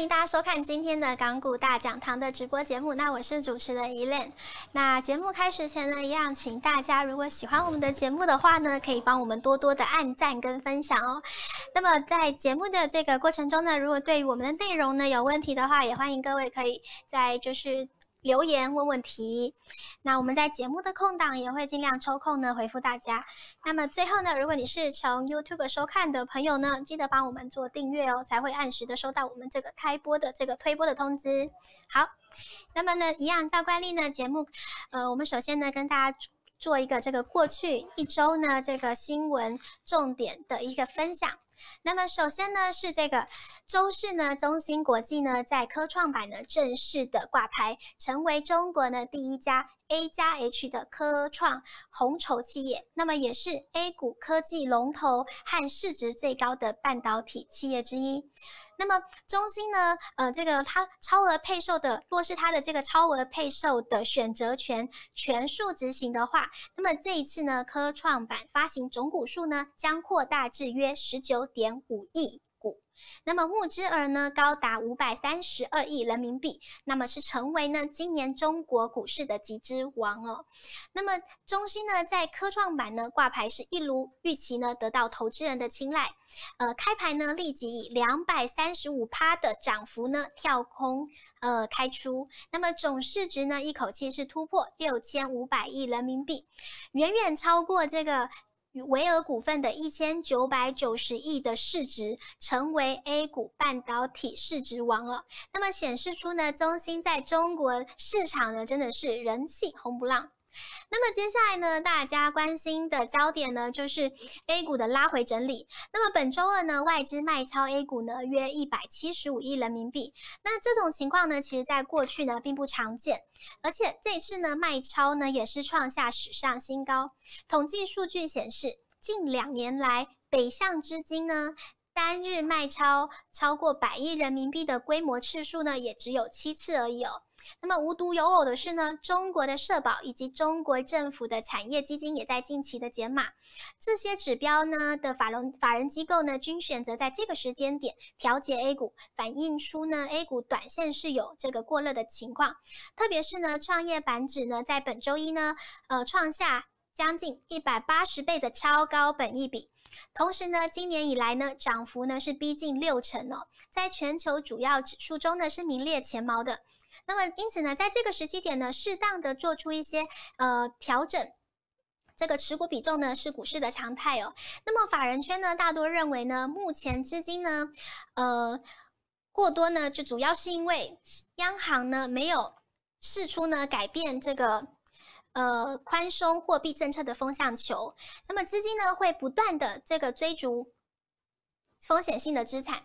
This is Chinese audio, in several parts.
欢迎大家收看今天的港股大讲堂的直播节目。那我是主持人 Elen。那节目开始前呢，一样请大家如果喜欢我们的节目的话呢，可以帮我们多多的按赞跟分享哦。那么在节目的这个过程中呢，如果对于我们的内容呢有问题的话，也欢迎各位可以在就是。留言问问题，那我们在节目的空档也会尽量抽空呢回复大家。那么最后呢，如果你是从 YouTube 收看的朋友呢，记得帮我们做订阅哦，才会按时的收到我们这个开播的这个推播的通知。好，那么呢，一样照惯例呢，节目，呃，我们首先呢跟大家做一个这个过去一周呢这个新闻重点的一个分享。那么首先呢，是这个周四呢，中芯国际呢在科创板呢正式的挂牌，成为中国呢第一家 A 加 H 的科创红筹企业，那么也是 A 股科技龙头和市值最高的半导体企业之一。那么中芯呢，呃，这个它超额配售的，若是它的这个超额配售的选择权全数执行的话，那么这一次呢，科创板发行总股数呢将扩大至约十九点五亿。股那么募资额呢高达五百三十二亿人民币，那么是成为呢今年中国股市的集资王哦。那么中芯呢在科创板呢挂牌是一如预期呢得到投资人的青睐，呃开盘呢立即以两百三十五趴的涨幅呢跳空呃开出，那么总市值呢一口气是突破六千五百亿人民币，远远超过这个。与维尔股份的一千九百九十亿的市值，成为 A 股半导体市值王了。那么显示出呢，中芯在中国市场呢，真的是人气红不浪。那么接下来呢，大家关心的焦点呢，就是 A 股的拉回整理。那么本周二呢，外资卖超 A 股呢，约一百七十五亿人民币。那这种情况呢，其实在过去呢，并不常见。而且这次呢，卖超呢，也是创下史上新高。统计数据显示，近两年来，北向资金呢，单日卖超超过百亿人民币的规模次数呢，也只有七次而已哦。那么无独有偶的是呢，中国的社保以及中国政府的产业基金也在近期的减码，这些指标呢的法人法人机构呢均选择在这个时间点调节 A 股，反映出呢 A 股短线是有这个过热的情况，特别是呢创业板指呢在本周一呢呃创下将近一百八十倍的超高本益比，同时呢今年以来呢涨幅呢是逼近六成哦，在全球主要指数中呢是名列前茅的。那么，因此呢，在这个时期点呢，适当的做出一些呃调整，这个持股比重呢是股市的常态哦。那么，法人圈呢大多认为呢，目前资金呢，呃过多呢，就主要是因为央行呢没有释出呢改变这个呃宽松货币政策的风向球，那么资金呢会不断的这个追逐风险性的资产。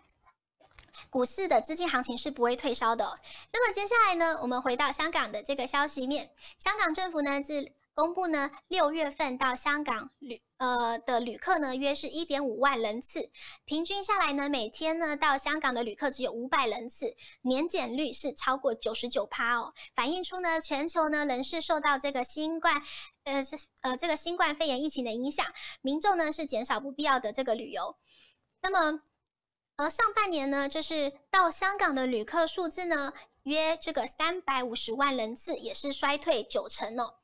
股市的资金行情是不会退烧的。那么接下来呢，我们回到香港的这个消息面，香港政府呢自公布呢，六月份到香港旅呃的旅客呢约是一点五万人次，平均下来呢每天呢到香港的旅客只有五百人次，年减率是超过九十九趴哦，反映出呢全球呢仍是受到这个新冠呃是呃这个新冠肺炎疫情的影响，民众呢是减少不必要的这个旅游，那么。而上半年呢，就是到香港的旅客数字呢，约这个三百五十万人次，也是衰退九成哦。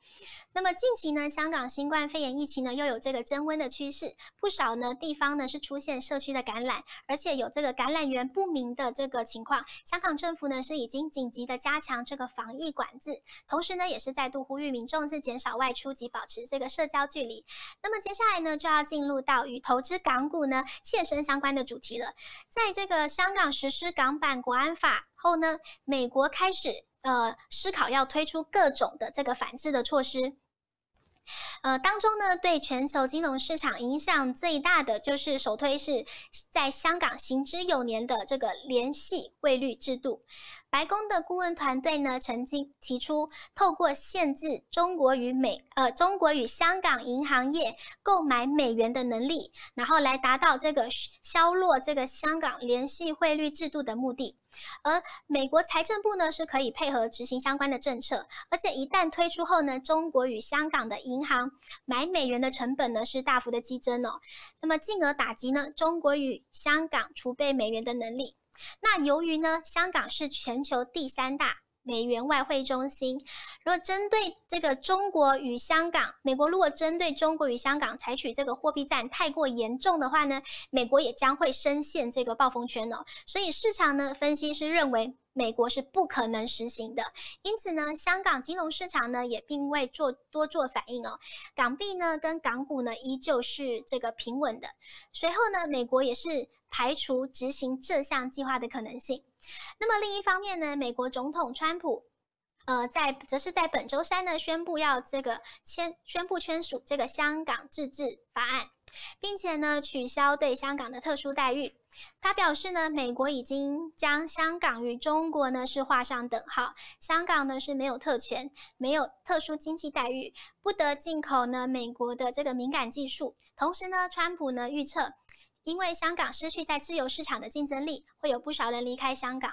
那么近期呢，香港新冠肺炎疫情呢又有这个增温的趋势，不少呢地方呢是出现社区的感染，而且有这个感染源不明的这个情况。香港政府呢是已经紧急的加强这个防疫管制，同时呢也是再度呼吁民众是减少外出及保持这个社交距离。那么接下来呢就要进入到与投资港股呢切身相关的主题了。在这个香港实施港版国安法后呢，美国开始呃思考要推出各种的这个反制的措施。呃，当中呢，对全球金融市场影响最大的就是首推是在香港行之有年的这个联系汇率制度。白宫的顾问团队呢，曾经提出透过限制中国与美呃中国与香港银行业购买美元的能力，然后来达到这个削弱这个香港联系汇率制度的目的。而美国财政部呢是可以配合执行相关的政策，而且一旦推出后呢，中国与香港的银行买美元的成本呢是大幅的激增哦，那么进而打击呢中国与香港储备美元的能力。那由于呢，香港是全球第三大美元外汇中心，如果针对这个中国与香港，美国如果针对中国与香港采取这个货币战太过严重的话呢，美国也将会深陷这个暴风圈哦。所以市场呢，分析师认为。美国是不可能实行的，因此呢，香港金融市场呢也并未做多做反应哦。港币呢跟港股呢依旧是这个平稳的。随后呢，美国也是排除执行这项计划的可能性。那么另一方面呢，美国总统川普，呃，在则是在本周三呢宣布要这个签宣布签署这个香港自治法案。并且呢，取消对香港的特殊待遇。他表示呢，美国已经将香港与中国呢是画上等号，香港呢是没有特权，没有特殊经济待遇，不得进口呢美国的这个敏感技术。同时呢，川普呢预测，因为香港失去在自由市场的竞争力，会有不少人离开香港。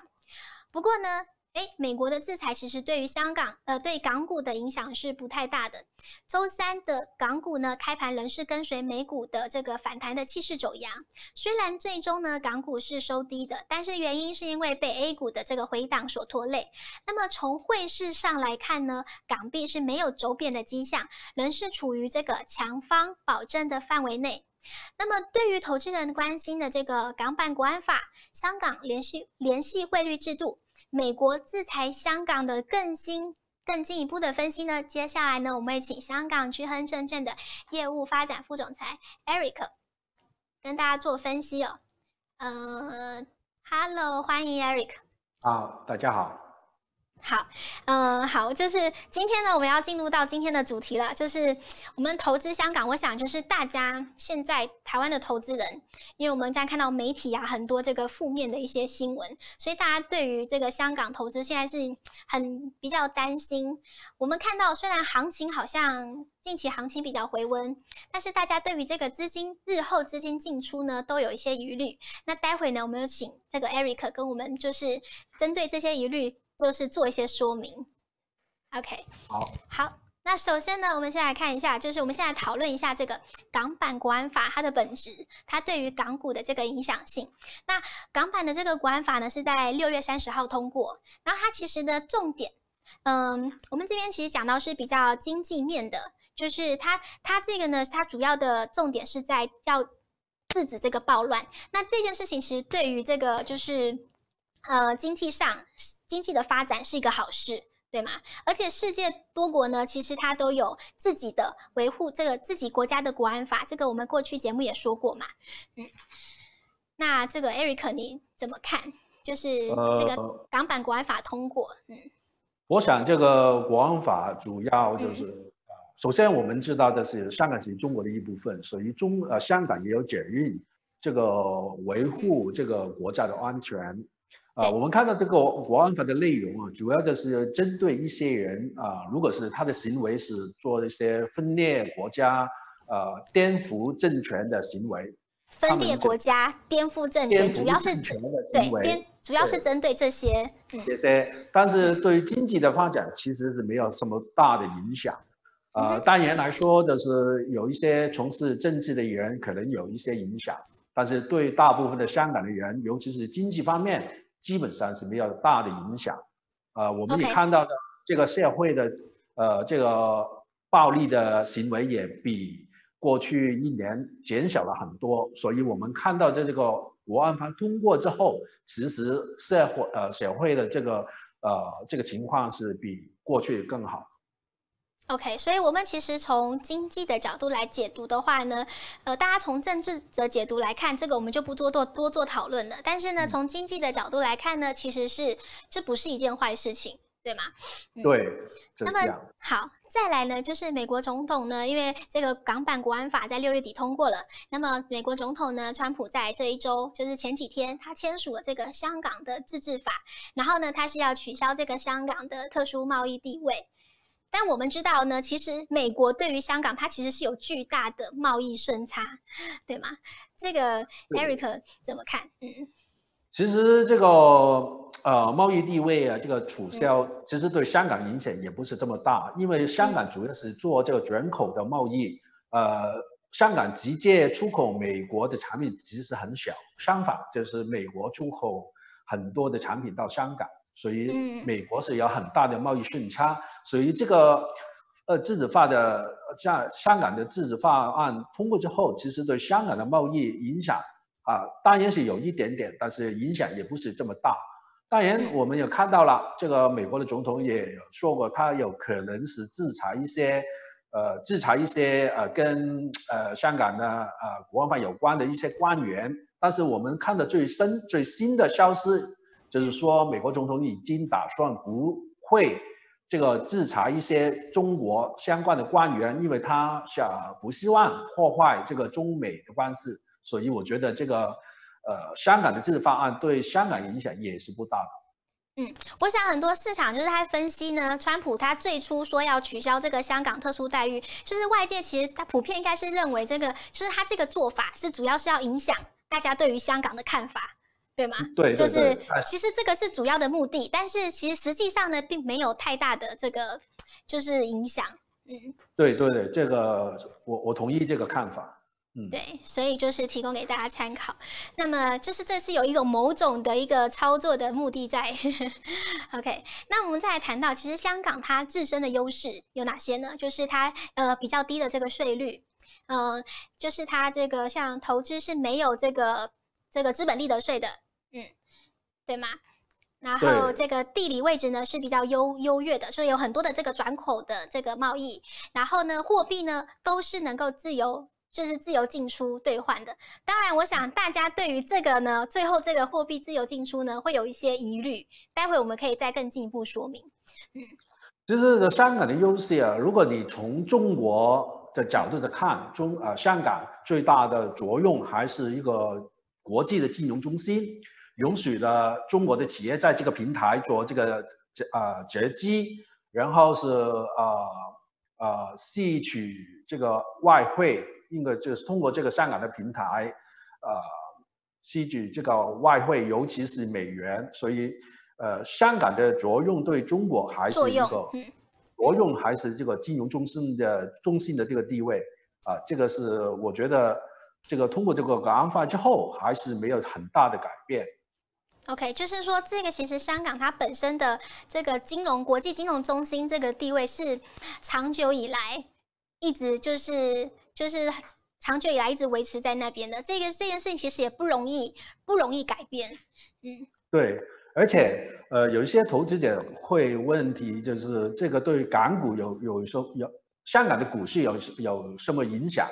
不过呢，诶，美国的制裁其实对于香港，呃，对港股的影响是不太大的。周三的港股呢，开盘仍是跟随美股的这个反弹的气势走扬。虽然最终呢，港股是收低的，但是原因是因为被 A 股的这个回档所拖累。那么从汇市上来看呢，港币是没有走贬的迹象，仍是处于这个强方保证的范围内。那么对于投资人关心的这个港版国安法、香港联系联系汇率制度。美国制裁香港的更新、更进一步的分析呢？接下来呢，我们会请香港区亨证券的业务发展副总裁 Eric 跟大家做分析哦。嗯，Hello，欢迎 Eric。啊，大家好。好，嗯，好，就是今天呢，我们要进入到今天的主题了，就是我们投资香港。我想，就是大家现在台湾的投资人，因为我们在看到媒体啊很多这个负面的一些新闻，所以大家对于这个香港投资现在是很比较担心。我们看到虽然行情好像近期行情比较回温，但是大家对于这个资金日后资金进出呢都有一些疑虑。那待会呢，我们有请这个 Eric 跟我们就是针对这些疑虑。就是做一些说明，OK，好，好，那首先呢，我们先来看一下，就是我们现在讨论一下这个港版国安法它的本质，它对于港股的这个影响性。那港版的这个国安法呢，是在六月三十号通过，然后它其实的重点，嗯，我们这边其实讲到是比较经济面的，就是它它这个呢，它主要的重点是在要制止这个暴乱。那这件事情其实对于这个就是。呃，经济上经济的发展是一个好事，对吗？而且世界多国呢，其实它都有自己的维护这个自己国家的国安法，这个我们过去节目也说过嘛。嗯，那这个 Eric 你怎么看？就是这个港版国安法通过，嗯，我想这个国安法主要就是，嗯、首先我们知道的是香港是中国的一部分，所以中呃香港也有责任这个维护这个国家的安全。啊，我们看到这个国安法的内容啊，主要的是针对一些人啊，如果是他的行为是做一些分裂国家、呃颠覆政权的行为，分裂国家、颠覆政权，主要是对颠，主要是针对这些这些，但是对于经济的发展其实是没有什么大的影响。呃，当然来说的是有一些从事政治的人可能有一些影响，但是对大部分的香港的人，尤其是经济方面。基本上是没有大的影响，呃，我们也看到的这个社会的呃这个暴力的行为也比过去一年减少了很多，所以我们看到在这个国安法通过之后，其实社会呃社会的这个呃这个情况是比过去更好。OK，所以我们其实从经济的角度来解读的话呢，呃，大家从政治的解读来看，这个我们就不多做多做讨论了。但是呢，从经济的角度来看呢，其实是这不是一件坏事情，对吗？嗯、对，那么好，再来呢，就是美国总统呢，因为这个港版国安法在六月底通过了，那么美国总统呢，川普在这一周，就是前几天，他签署了这个香港的自治法，然后呢，他是要取消这个香港的特殊贸易地位。但我们知道呢，其实美国对于香港，它其实是有巨大的贸易顺差，对吗？这个 Eric 怎么看？嗯，其实这个呃贸易地位啊，这个取消，其实对香港影响也不是这么大，因为香港主要是做这个转口的贸易，呃，香港直接出口美国的产品其实很小，相反就是美国出口很多的产品到香港，所以美国是有很大的贸易顺差，所以这个呃自主化的像香港的自主法案通过之后，其实对香港的贸易影响啊，当然是有一点点，但是影响也不是这么大。当然，我们也看到了，这个美国的总统也说过，他有可能是制裁一些。呃，制裁一些呃跟呃香港的呃国安法有关的一些官员，但是我们看的最深最新的消息，就是说美国总统已经打算不会这个制裁一些中国相关的官员，因为他想不希望破坏这个中美的关系，所以我觉得这个呃香港的这个方案对香港影响也是不大的。嗯，我想很多市场就是在分析呢，川普他最初说要取消这个香港特殊待遇，就是外界其实他普遍应该是认为这个就是他这个做法是主要是要影响大家对于香港的看法，对吗？对，就是其实这个是主要的目的，但是其实实际上呢，并没有太大的这个就是影响。嗯，对对对，这个我我同意这个看法。嗯对，所以就是提供给大家参考。那么，就是这是有一种某种的一个操作的目的在。OK，那我们再来谈到，其实香港它自身的优势有哪些呢？就是它呃比较低的这个税率，嗯、呃，就是它这个像投资是没有这个这个资本利得税的，嗯，对吗？然后这个地理位置呢是比较优优越的，所以有很多的这个转口的这个贸易。然后呢，货币呢都是能够自由。就是自由进出兑换的，当然，我想大家对于这个呢，最后这个货币自由进出呢，会有一些疑虑。待会我们可以再更进一步说明。嗯，其实香港的优势啊，如果你从中国的角度的看，中呃香港最大的作用还是一个国际的金融中心，允许了中国的企业在这个平台做这个呃折机，然后是呃呃吸取这个外汇。应该就是通过这个香港的平台，呃，吸取这个外汇，尤其是美元，所以，呃，香港的作用对中国还是一个作用，还是这个金融中心的中心的这个地位，啊、呃，这个是我觉得，这个通过这个港安法之后，还是没有很大的改变。OK，就是说这个其实香港它本身的这个金融国际金融中心这个地位是长久以来一直就是。就是长久以来一直维持在那边的这个这件事情，其实也不容易，不容易改变。嗯，对，而且呃，有一些投资者会问题，就是这个对港股有有说有香港的股市有有什么影响？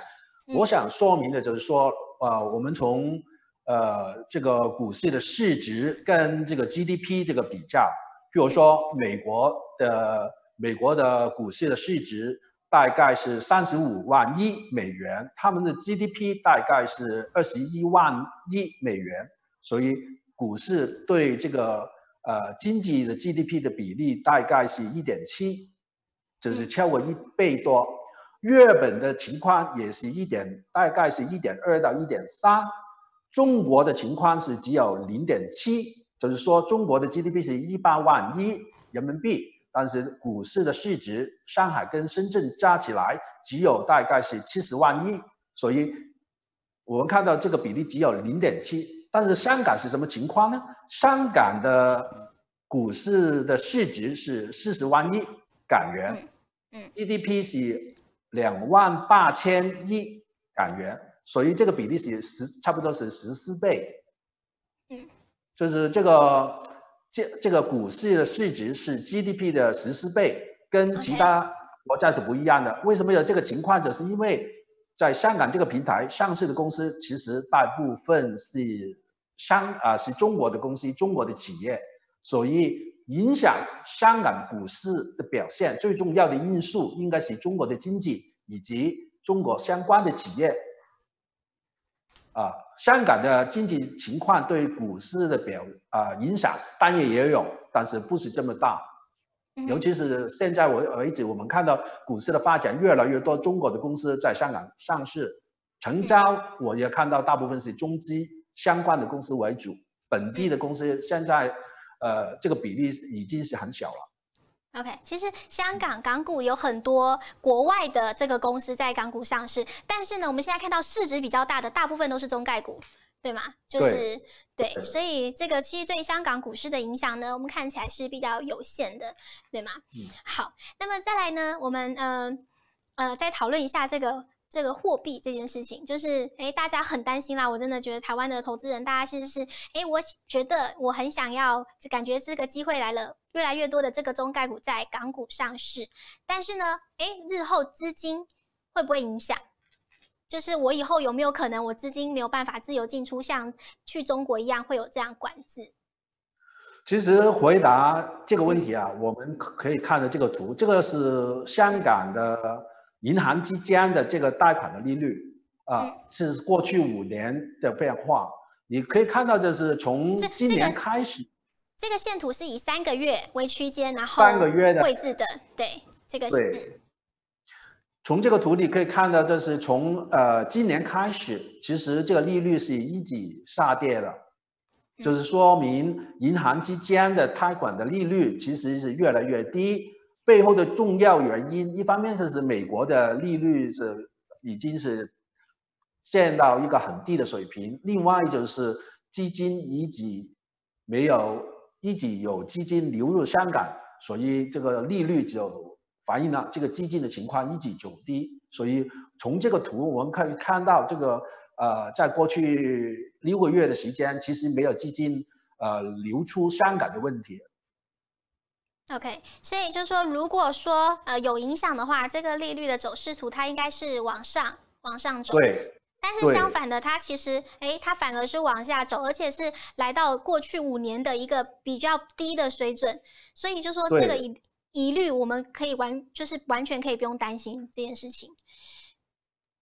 嗯。我想说明的就是说，呃，我们从呃这个股市的市值跟这个 GDP 这个比较，比如说美国的美国的股市的市值。大概是三十五万亿美元，他们的 GDP 大概是二十一万亿美元，所以股市对这个呃经济的 GDP 的比例大概是一点七，就是超过一倍多。日本的情况也是一点，大概是一点二到一点三。中国的情况是只有零点七，就是说中国的 GDP 是一八万亿人民币。但是股市的市值，上海跟深圳加起来只有大概是七十万亿，所以我们看到这个比例只有零点七。但是香港是什么情况呢？香港的股市的市值是四十万亿港元，嗯，GDP 是两万八千亿港元，所以这个比例是十，差不多是十四倍，嗯，就是这个。这这个股市的市值是 GDP 的十四倍，跟其他国家是不一样的。为什么有这个情况？就是因为在香港这个平台上市的公司，其实大部分是香啊是中国的公司，中国的企业，所以影响香港股市的表现最重要的因素，应该是中国的经济以及中国相关的企业。啊，香港的经济情况对股市的表啊影响当然也有，但是不是这么大。尤其是现在为为止，我们看到股市的发展越来越多，中国的公司在香港上市，成交我也看到大部分是中资相关的公司为主，本地的公司现在呃这个比例已经是很小了。OK，其实香港港股有很多国外的这个公司在港股上市，但是呢，我们现在看到市值比较大的大部分都是中概股，对吗？就是对，对，所以这个其实对香港股市的影响呢，我们看起来是比较有限的，对吗？嗯，好，那么再来呢，我们呃呃再讨论一下这个。这个货币这件事情，就是诶大家很担心啦。我真的觉得台湾的投资人，大家其实是诶我觉得我很想要，就感觉这个机会来了，越来越多的这个中概股在港股上市。但是呢，诶日后资金会不会影响？就是我以后有没有可能，我资金没有办法自由进出，像去中国一样会有这样管制？其实回答这个问题啊，我们可以看的这个图，这个是香港的。银行之间的这个贷款的利率啊、呃，是过去五年的变化。你可以看到，就是从今年开始，这个、这个线图是以三个月为区间，然后三个月的绘制的，对这个是。对。从这个图你可以看到，就是从呃今年开始，其实这个利率是一直下跌的，就是说明银行之间的贷款的利率其实是越来越低。背后的重要原因，一方面就是美国的利率是已经是降到一个很低的水平，另外就是基金一直没有一直有资金流入香港，所以这个利率就反映了这个资金的情况一直走低。所以从这个图我们可以看到，这个呃，在过去六个月的时间，其实没有资金呃流出香港的问题。OK，所以就是说，如果说呃有影响的话，这个利率的走势图它应该是往上往上走。对。但是相反的，它其实哎，它反而是往下走，而且是来到过去五年的一个比较低的水准。所以就说这个疑疑虑，我们可以完就是完全可以不用担心这件事情。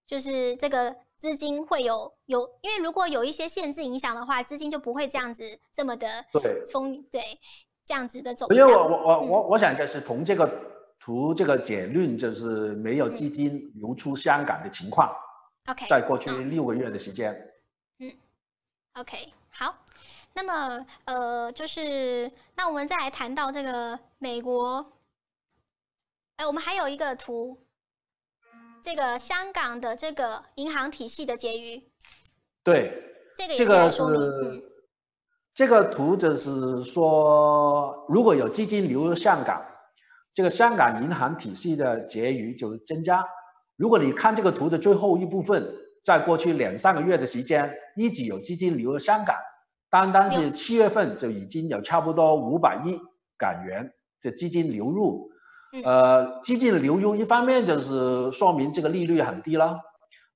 就是这个资金会有有，因为如果有一些限制影响的话，资金就不会这样子这么的冲对。对这样子的走向，因为我我我我我想就是从这个图这个结论，就是没有资金流出香港的情况。OK，在过去六个月的时间。嗯，OK，好，那么呃，就是那我们再来谈到这个美国，哎，我们还有一个图，这个香港的这个银行体系的结余。对，这个也可以说明。嗯这个图就是说，如果有资金流入香港，这个香港银行体系的结余就是增加。如果你看这个图的最后一部分，在过去两三个月的时间，一直有资金流入香港，单单是七月份就已经有差不多五百亿港元的资金流入。呃，资金流入一方面就是说明这个利率很低了。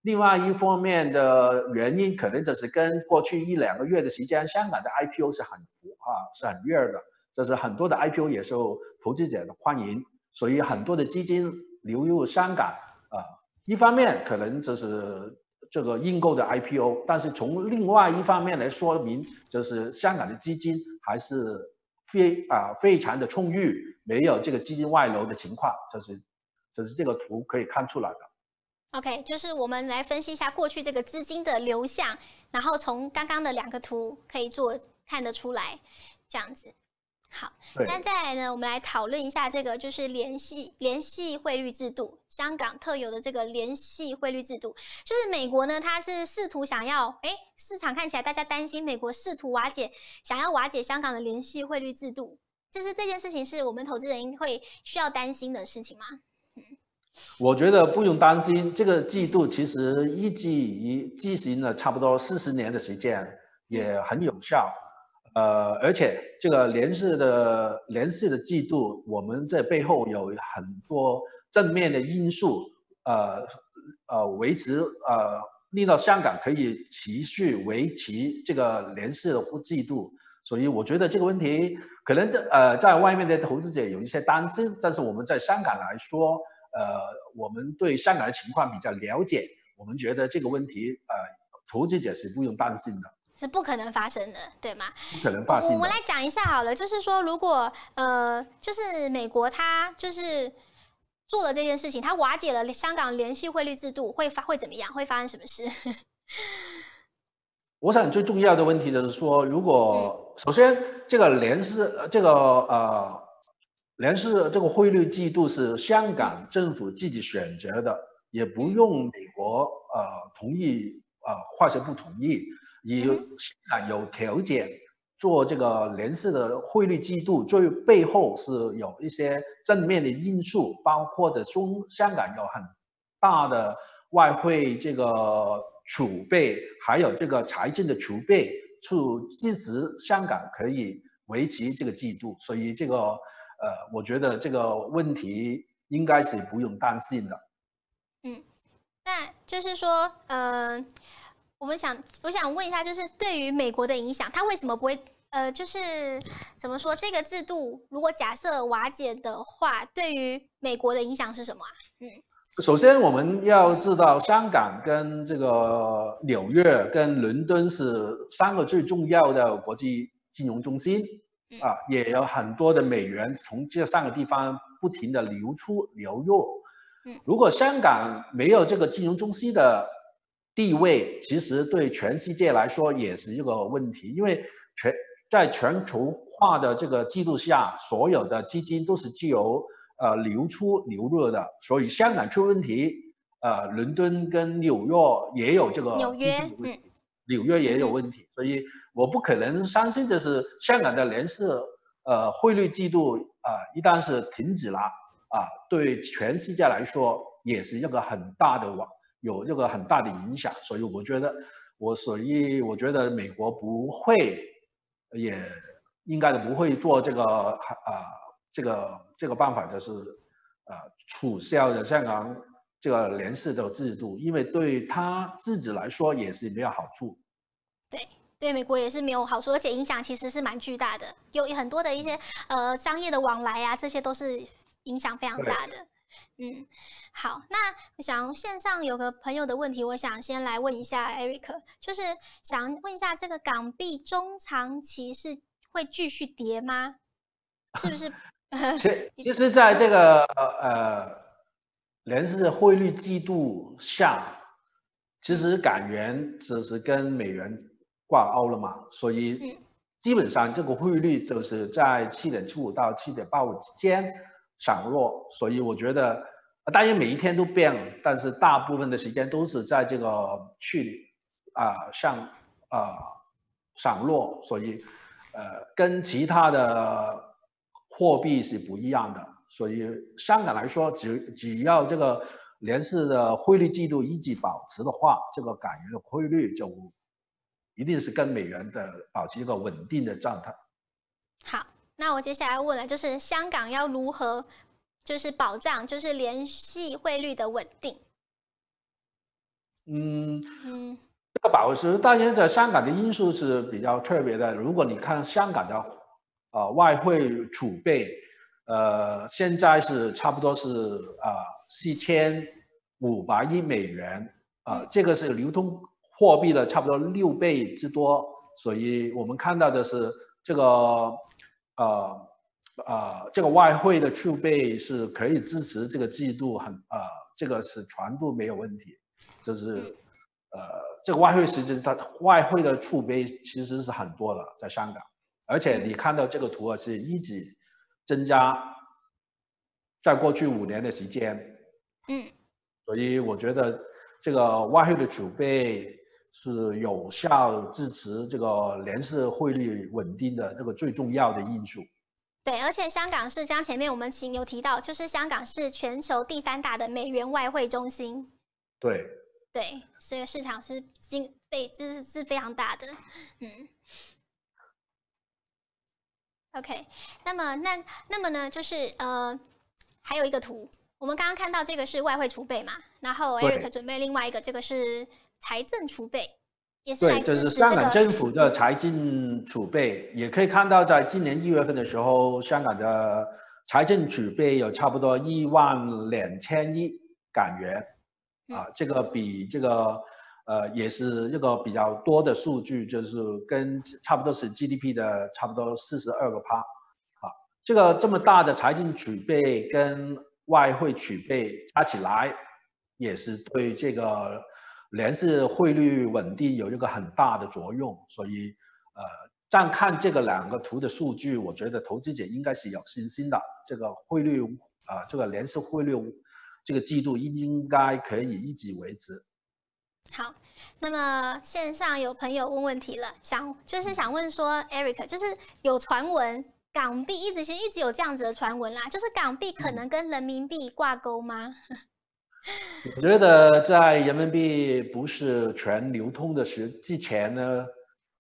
另外一方面的原因，可能就是跟过去一两个月的时间，香港的 IPO 是很浮啊，是很热的，就是很多的 IPO 也受投资者的欢迎，所以很多的基金流入香港啊。一方面可能就是这个认购的 IPO，但是从另外一方面来说明，就是香港的资金还是非啊非常的充裕，没有这个资金外流的情况，就是就是这个图可以看出来的。OK，就是我们来分析一下过去这个资金的流向，然后从刚刚的两个图可以做看得出来，这样子。好，那再来呢，我们来讨论一下这个就是联系联系汇率制度，香港特有的这个联系汇率制度，就是美国呢，它是试图想要，哎，市场看起来大家担心美国试图瓦解，想要瓦解香港的联系汇率制度，就是这件事情是我们投资人会需要担心的事情吗？我觉得不用担心，这个制度其实一直已进行了差不多四十年的时间，也很有效。呃，而且这个联系的联系的制度，我们这背后有很多正面的因素，呃呃维持呃令到香港可以持续维持这个联系的制度。所以我觉得这个问题可能呃在外面的投资者有一些担心，但是我们在香港来说。呃，我们对香港的情况比较了解，我们觉得这个问题，呃，投资者是不用担心的，是不可能发生的，对吗？不可能发生。我们来讲一下好了，就是说，如果呃，就是美国它就是做了这件事情，它瓦解了香港联系汇率制度，会发会怎么样？会发生什么事？我想最重要的问题就是说，如果首先这个联是这个呃。联是这个汇率制度是香港政府自己选择的，也不用美国呃同意呃或者不同意。有啊有条件做这个联市的汇率季度，最背后是有一些正面的因素，包括着中香港有很大的外汇这个储备，还有这个财政的储备，去支持香港可以维持这个季度，所以这个呃，我觉得这个问题应该是不用担心的。嗯，那就是说，嗯、呃。我们想，我想问一下，就是对于美国的影响，它为什么不会？呃，就是怎么说，这个制度如果假设瓦解的话，对于美国的影响是什么啊？嗯，首先我们要知道，香港跟这个纽约跟伦敦是三个最重要的国际金融中心啊，也有很多的美元从这三个地方不停的流出流入。嗯，如果香港没有这个金融中心的。地位其实对全世界来说也是一个问题，因为全在全球化的这个制度下，所有的基金都是具由呃流出流入的，所以香港出问题，呃，伦敦跟纽约也有这个资金的问题，纽约也有问题，所以我不可能相信这是香港的联市呃汇率制度啊、呃，一旦是停止了啊，对全世界来说也是一个很大的网。有这个很大的影响，所以我觉得，我所以我觉得美国不会，也应该的不会做这个啊、呃、这个这个办法，就是啊、呃、取消的香港这个联市的制度，因为对他自己来说也是没有好处。对，对美国也是没有好处，而且影响其实是蛮巨大的，有很多的一些呃商业的往来啊，这些都是影响非常大的。嗯，好，那我想线上有个朋友的问题，我想先来问一下 Eric，就是想问一下这个港币中长期是会继续跌吗？是不是？其其实，在这个呃联是汇率季度下，其实港元只是跟美元挂钩了嘛，所以基本上这个汇率就是在七点七五到七点八五之间。散落，所以我觉得，当然每一天都变了，但是大部分的时间都是在这个去啊、呃、上啊、呃、上落，所以呃跟其他的货币是不一样的。所以香港来说，只只要这个联市的汇率季度一直保持的话，这个港元的汇率就一定是跟美元的保持一个稳定的状态。好。那我接下来问了，就是香港要如何，就是保障，就是联系汇率的稳定。嗯嗯，这个保持，当然在香港的因素是比较特别的。如果你看香港的啊、呃、外汇储备，呃，现在是差不多是啊四千五百亿美元啊、呃，这个是流通货币的差不多六倍之多。所以我们看到的是这个。呃呃，这个外汇的储备是可以支持这个季度很呃，这个是全部没有问题，就是呃，这个外汇实际它外汇的储备其实是很多的，在香港，而且你看到这个图啊是一直增加，在过去五年的时间，嗯，所以我觉得这个外汇的储备。是有效支持这个联社汇率稳定的这个最重要的因素。对，而且香港是将前面我们请有提到，就是香港是全球第三大的美元外汇中心。对。对，这个市场是经被这是是非常大的。嗯。OK，那么那那么呢，就是呃，还有一个图，我们刚刚看到这个是外汇储备嘛，然后 Eric 准备另外一个，这个是。财政储备也对，这是香港政府的财政储备，也可以看到，在今年一月份的时候，香港的财政储备有差不多一万两千亿港元，啊，这个比这个呃也是一个比较多的数据，就是跟差不多是 GDP 的差不多四十二个趴，啊，这个这么大的财政储备跟外汇储备加起来，也是对这个。联市汇率稳定有一个很大的作用，所以，呃，暂看这个两个图的数据，我觉得投资者应该是有信心的。这个汇率，啊、呃，这个联市汇率，这个季度应应该可以一直维持。好，那么线上有朋友问问题了，想就是想问说，Eric，就是有传闻港币一直其实一直有这样子的传闻啦，就是港币可能跟人民币挂钩吗？我觉得在人民币不是全流通的时之前呢，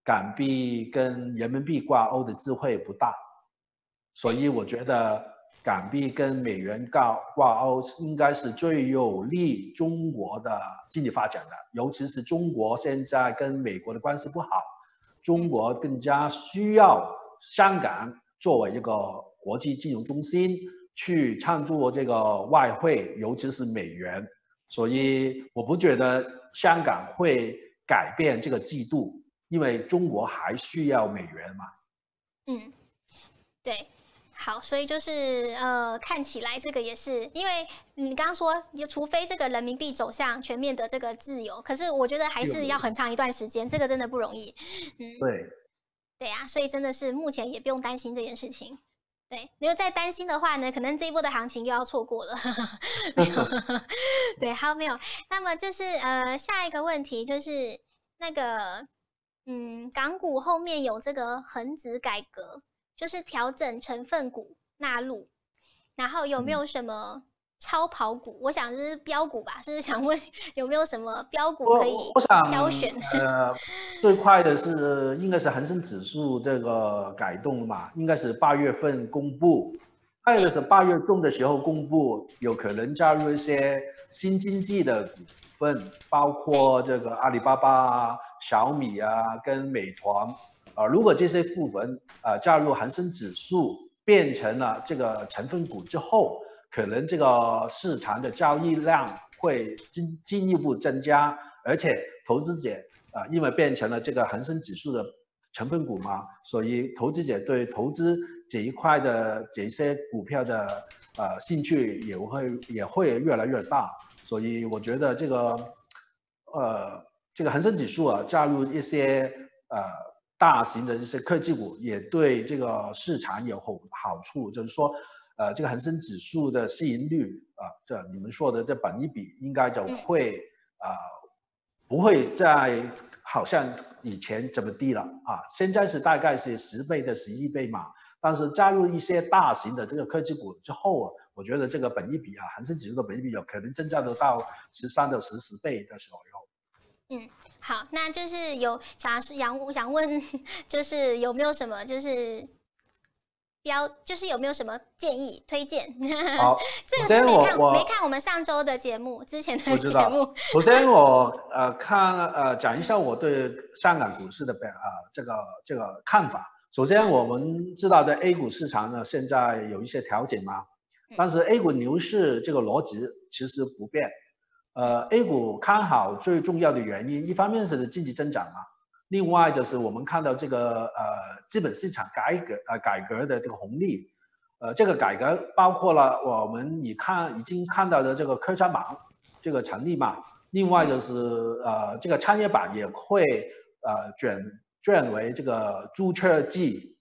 港币跟人民币挂钩的机会不大，所以我觉得港币跟美元挂挂钩应该是最有利中国的经济发展的，尤其是中国现在跟美国的关系不好，中国更加需要香港作为一个国际金融中心。去唱作这个外汇，尤其是美元，所以我不觉得香港会改变这个季度，因为中国还需要美元嘛。嗯，对，好，所以就是呃，看起来这个也是，因为你刚刚说，除非这个人民币走向全面的这个自由，可是我觉得还是要很长一段时间，这个真的不容易。嗯，对，对啊，所以真的是目前也不用担心这件事情。对，如果再担心的话呢，可能这一波的行情又要错过了。没有，对，还有没有？那么就是呃，下一个问题就是那个，嗯，港股后面有这个恒指改革，就是调整成分股纳入，然后有没有什么？超跑股，我想是标股吧，就是想问有没有什么标股可以挑选？呃，最快的是应该是恒生指数这个改动嘛，应该是八月份公布，还有是八月中的时候公布，有可能加入一些新经济的股份，包括这个阿里巴巴啊、小米啊跟美团啊、呃，如果这些股份啊、呃、加入恒生指数，变成了这个成分股之后。可能这个市场的交易量会进进一步增加，而且投资者啊，因为变成了这个恒生指数的成分股嘛，所以投资者对投资这一块的这些股票的呃兴趣也会也会越来越大，所以我觉得这个呃这个恒生指数啊加入一些呃大型的这些科技股，也对这个市场有好好处，就是说。呃，这个恒生指数的市盈率啊，这你们说的这本一比应该就会啊，不会再好像以前这么低了啊。现在是大概是十倍的十一倍嘛，但是加入一些大型的这个科技股之后啊，我觉得这个本益比啊，恒生指数的本益比有可能增加得到十三到十四倍的时候。嗯，好，那就是有想想想问，就是有没有什么就是。标就是有没有什么建议推荐？好，这个是没看没看我们上周的节目之前的节目。首先我呃看呃讲一下我对香港股市的表啊、呃、这个这个看法。首先我们知道在 A 股市场呢现在有一些调整嘛，但是 A 股牛市这个逻辑其实不变。呃，A 股看好最重要的原因，一方面是经济增长嘛。另外就是我们看到这个呃资本市场改革呃改革的这个红利，呃这个改革包括了我们已看已经看到的这个科创板这个成立嘛，另外就是呃这个创业板也会呃转转为这个注册制，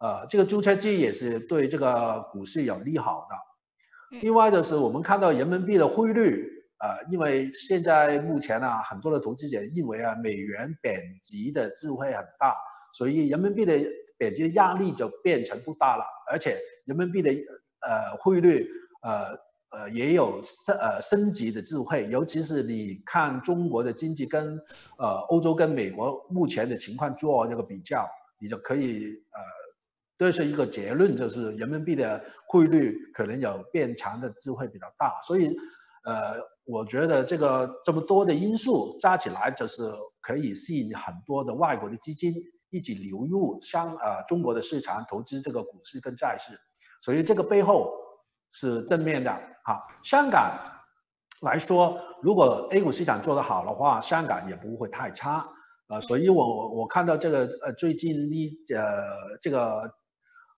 呃这个注册制也是对这个股市有利好的。另外就是我们看到人民币的汇率。呃，因为现在目前呢、啊，很多的投资者认为啊，美元贬值的机会很大，所以人民币的贬值的压力就变成不大了，而且人民币的呃汇率呃呃也有升呃升级的机会，尤其是你看中国的经济跟呃欧洲跟美国目前的情况做这个比较，你就可以呃得出一个结论，就是人民币的汇率可能有变强的机会比较大，所以呃。我觉得这个这么多的因素加起来，就是可以吸引很多的外国的资金一起流入香呃中国的市场投资这个股市跟债市，所以这个背后是正面的。好，香港来说，如果 A 股市场做得好的话，香港也不会太差。呃，所以我我看到这个呃最近一呃这个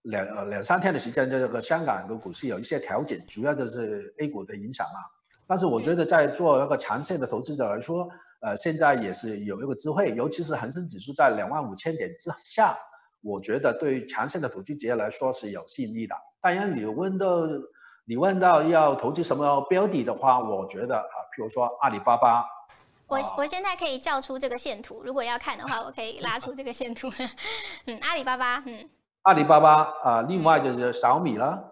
两呃两三天的时间，这个香港的股市有一些调整，主要就是 A 股的影响嘛。但是我觉得，在做那个长线的投资者来说，呃，现在也是有一个机会，尤其是恒生指数在两万五千点之下，我觉得对于长线的投资者来说是有吸引力的。当然，你问到你问到要投资什么标的的话，我觉得啊，譬如说阿里巴巴，我我现在可以叫出这个线图，如果要看的话，我可以拉出这个线图。嗯，阿里巴巴，嗯，阿里巴巴啊、呃，另外就是小米了，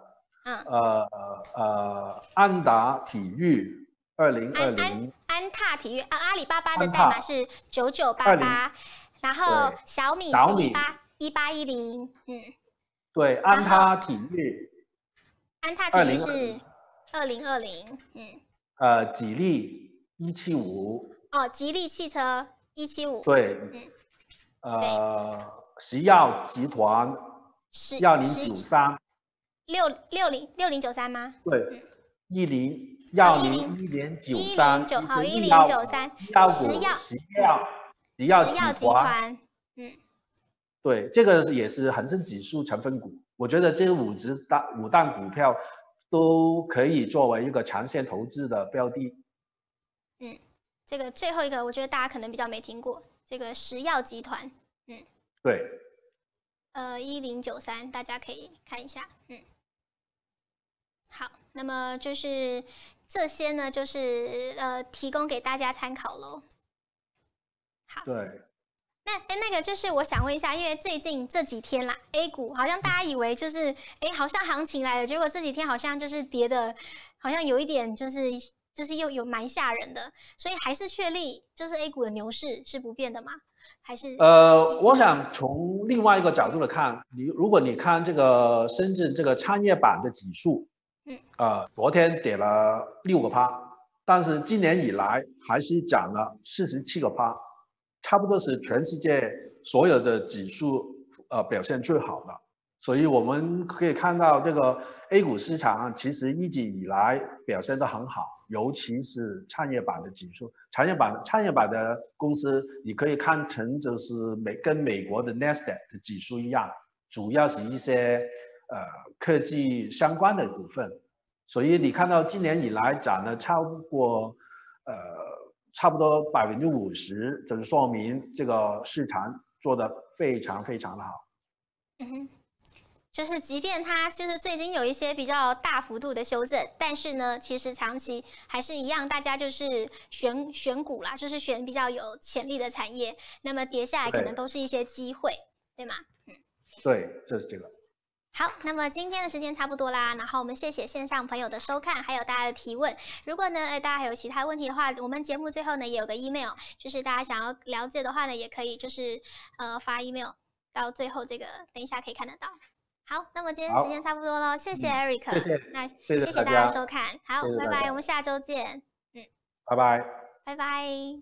嗯，呃呃，安达体育二零二零，安踏体育啊，阿里巴巴的代码是九九八八，然后小米是一八一八一零，嗯，对，安踏体育，安踏体育是二零二零，嗯，呃，吉利一七五。哦，吉利汽车一七五，对，嗯、呃，石药集团幺零九三，六六零六零九三吗？对，一零幺零一零九三，一零九好一零九三，石药石药石药集团，嗯，对，这个也是恒生指数成分股，我觉得这五只大五档股票都可以作为一个长线投资的标的，嗯。这个最后一个，我觉得大家可能比较没听过，这个石药集团，嗯，对，呃，一零九三，大家可以看一下，嗯，好，那么就是这些呢，就是呃，提供给大家参考喽。好，对，那哎，那个就是我想问一下，因为最近这几天啦，A 股好像大家以为就是哎，好像行情来了，结果这几天好像就是跌的，好像有一点就是。就是又有蛮吓人的，所以还是确立就是 A 股的牛市是不变的吗？还是呃，我想从另外一个角度来看，你如果你看这个深圳这个创业板的指数，呃，昨天跌了六个趴，但是今年以来还是涨了四十七个趴，差不多是全世界所有的指数呃表现最好的。所以我们可以看到，这个 A 股市场其实一直以来表现得很好，尤其是创业板的指数。创业板创业板的公司，你可以看成就是美跟美国的 Nasdaq 的指数一样，主要是一些呃科技相关的股份。所以你看到今年以来涨了超过呃差不多百分之五十，这就说明这个市场做的非常非常的好。嗯哼。就是，即便它就是最近有一些比较大幅度的修正，但是呢，其实长期还是一样，大家就是选选股啦，就是选比较有潜力的产业。那么跌下来可能都是一些机会，对，对吗？嗯，对，就是这个。好，那么今天的时间差不多啦，然后我们谢谢线上朋友的收看，还有大家的提问。如果呢，哎，大家还有其他问题的话，我们节目最后呢也有个 email，就是大家想要了解的话呢，也可以就是呃发 email 到最后这个，等一下可以看得到。好，那么今天时间差不多了，谢谢 Eric，谢谢，那谢谢大家收看，好，拜拜，我们下周见，嗯，拜拜，拜拜。